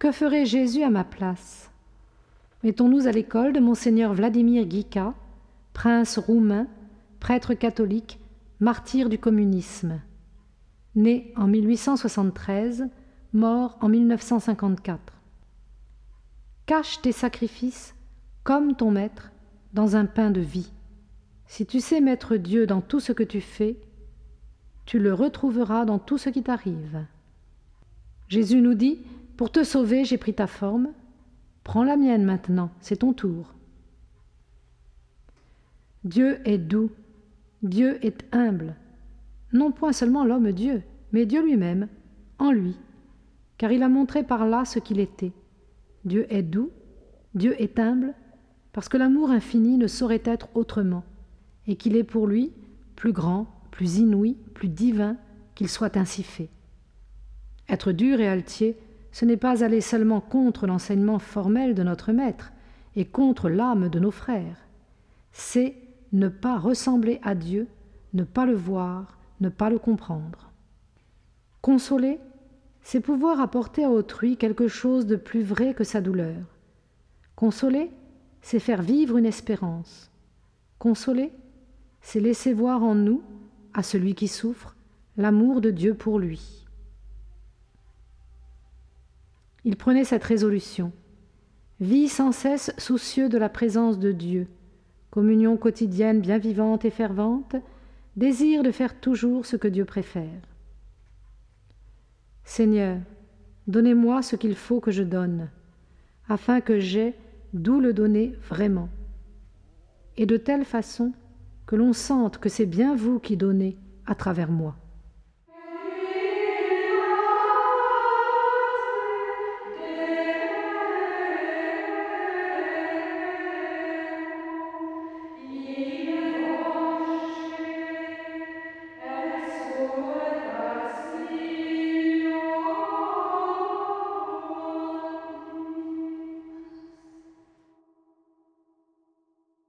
que ferait Jésus à ma place? Mettons-nous à l'école de monseigneur Vladimir Guica, prince roumain, prêtre catholique, martyr du communisme. Né en 1873, mort en 1954. Cache tes sacrifices comme ton maître dans un pain de vie. Si tu sais mettre Dieu dans tout ce que tu fais, tu le retrouveras dans tout ce qui t'arrive. Jésus nous dit, pour te sauver, j'ai pris ta forme, prends la mienne maintenant, c'est ton tour. Dieu est doux, Dieu est humble, non point seulement l'homme Dieu, mais Dieu lui-même, en lui, car il a montré par là ce qu'il était. Dieu est doux, Dieu est humble, parce que l'amour infini ne saurait être autrement, et qu'il est pour lui plus grand, plus inouï, plus divin qu'il soit ainsi fait. Être dur et altier, ce n'est pas aller seulement contre l'enseignement formel de notre Maître et contre l'âme de nos frères, c'est ne pas ressembler à Dieu, ne pas le voir, ne pas le comprendre. Consoler, c'est pouvoir apporter à autrui quelque chose de plus vrai que sa douleur. Consoler, c'est faire vivre une espérance. Consoler, c'est laisser voir en nous, à celui qui souffre, l'amour de Dieu pour lui. Il prenait cette résolution. Vie sans cesse soucieux de la présence de Dieu, communion quotidienne bien vivante et fervente, désir de faire toujours ce que Dieu préfère. Seigneur, donnez-moi ce qu'il faut que je donne, afin que j'aie d'où le donner vraiment, et de telle façon que l'on sente que c'est bien vous qui donnez à travers moi.